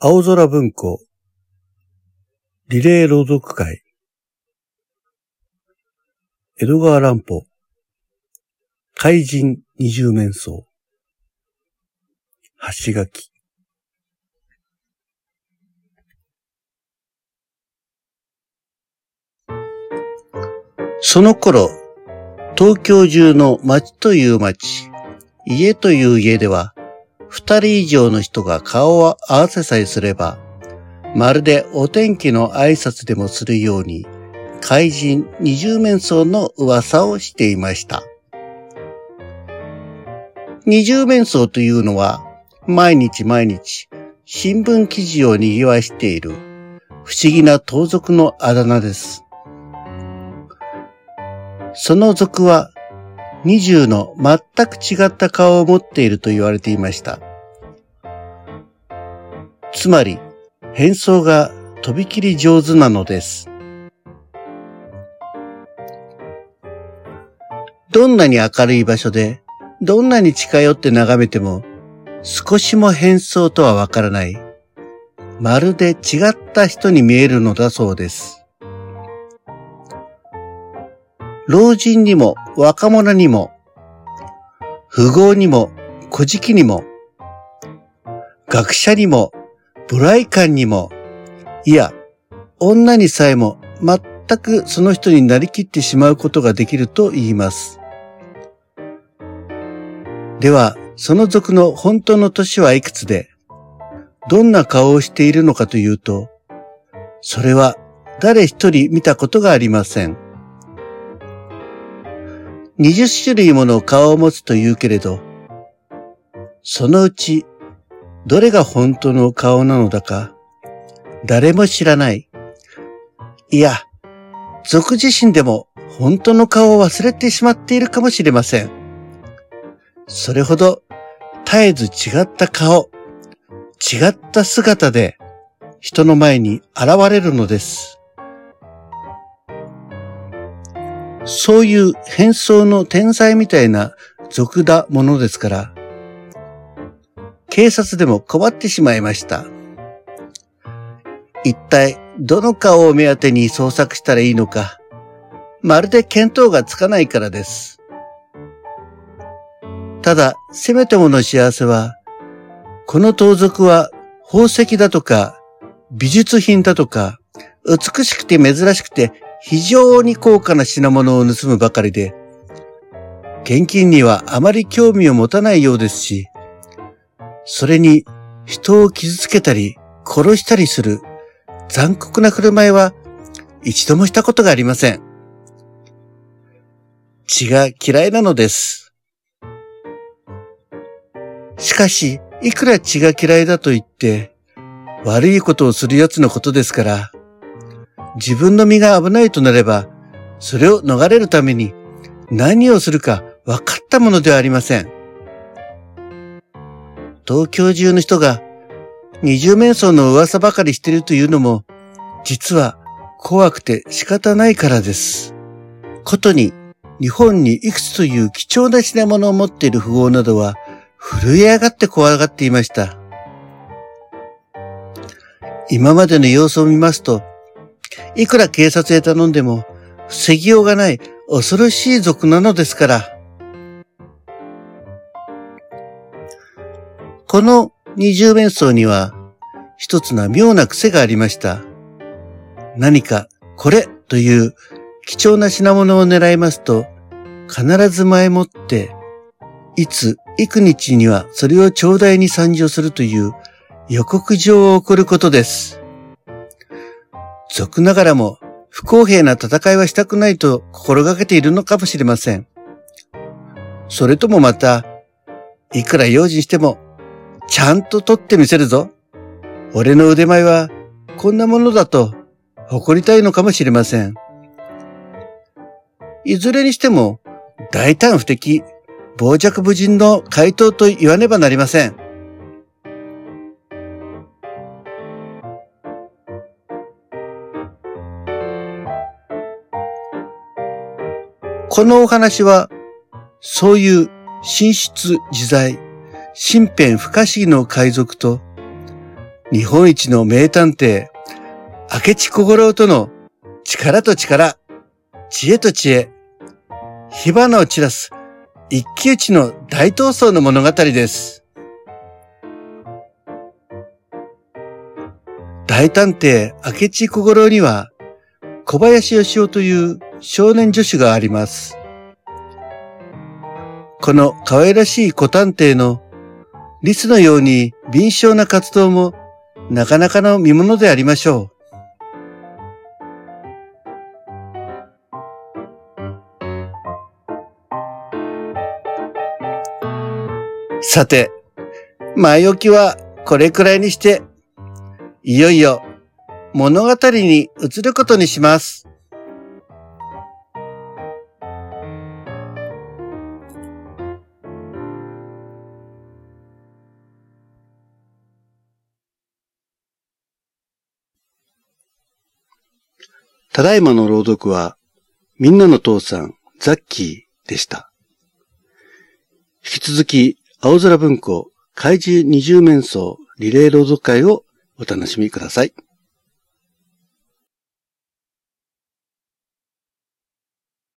青空文庫。リレー朗読会。江戸川乱歩。怪人二十面相。橋書き。その頃、東京中の町という町、家という家では、二人以上の人が顔を合わせさえすれば、まるでお天気の挨拶でもするように、怪人二十面相の噂をしていました。二十面相というのは、毎日毎日、新聞記事を賑わしている、不思議な盗賊のあだ名です。その族は二重の全く違った顔を持っていると言われていました。つまり、変装がとびきり上手なのです。どんなに明るい場所で、どんなに近寄って眺めても、少しも変装とはわからない。まるで違った人に見えるのだそうです。老人にも若者にも、富豪にも古事記にも、学者にもブライ感にも、いや、女にさえも全くその人になりきってしまうことができると言います。では、その族の本当の年はいくつで、どんな顔をしているのかというと、それは誰一人見たことがありません。二十種類もの顔を持つというけれど、そのうちどれが本当の顔なのだか、誰も知らない。いや、族自身でも本当の顔を忘れてしまっているかもしれません。それほど絶えず違った顔、違った姿で人の前に現れるのです。そういう変装の天才みたいな俗だものですから、警察でも困ってしまいました。一体どの顔を目当てに捜索したらいいのか、まるで見当がつかないからです。ただ、せめてもの幸せは、この盗賊は宝石だとか、美術品だとか、美しくて珍しくて非常に高価な品物を盗むばかりで、現金にはあまり興味を持たないようですし、それに人を傷つけたり殺したりする残酷な振る舞いは一度もしたことがありません。血が嫌いなのです。しかし、いくら血が嫌いだと言って、悪いことをする奴のことですから、自分の身が危ないとなれば、それを逃れるために何をするか分かったものではありません。東京中の人が二重面相の噂ばかりしているというのも、実は怖くて仕方ないからです。ことに、日本にいくつという貴重な品物を持っている富豪などは、震え上がって怖がっていました。今までの様子を見ますと、いくら警察へ頼んでも、防ぎようがない恐ろしい族なのですから。この二重面相には、一つの妙な癖がありました。何か、これという貴重な品物を狙いますと、必ず前もって、いつ、幾日にはそれを頂戴に参上するという予告状を送ることです。俗ながらも不公平な戦いはしたくないと心がけているのかもしれません。それともまた、いくら用心しても、ちゃんと取ってみせるぞ。俺の腕前はこんなものだと誇りたいのかもしれません。いずれにしても、大胆不敵、傍若無人の回答と言わねばなりません。このお話は、そういう神出自在、身辺不可思議の海賊と、日本一の名探偵、明智小五郎との力と力、知恵と知恵、火花を散らす一騎打ちの大闘争の物語です。大探偵明智小五郎には小林義雄という少年女子があります。この可愛らしい小探偵のリスのように敏捷な活動もなかなかの見物でありましょう。さて、前置きはこれくらいにして、いよいよ物語に移ることにします。ただいまの朗読は、みんなの父さん、ザッキーでした。引き続き、青空文庫、怪獣二重面相リレー朗読会をお楽しみください。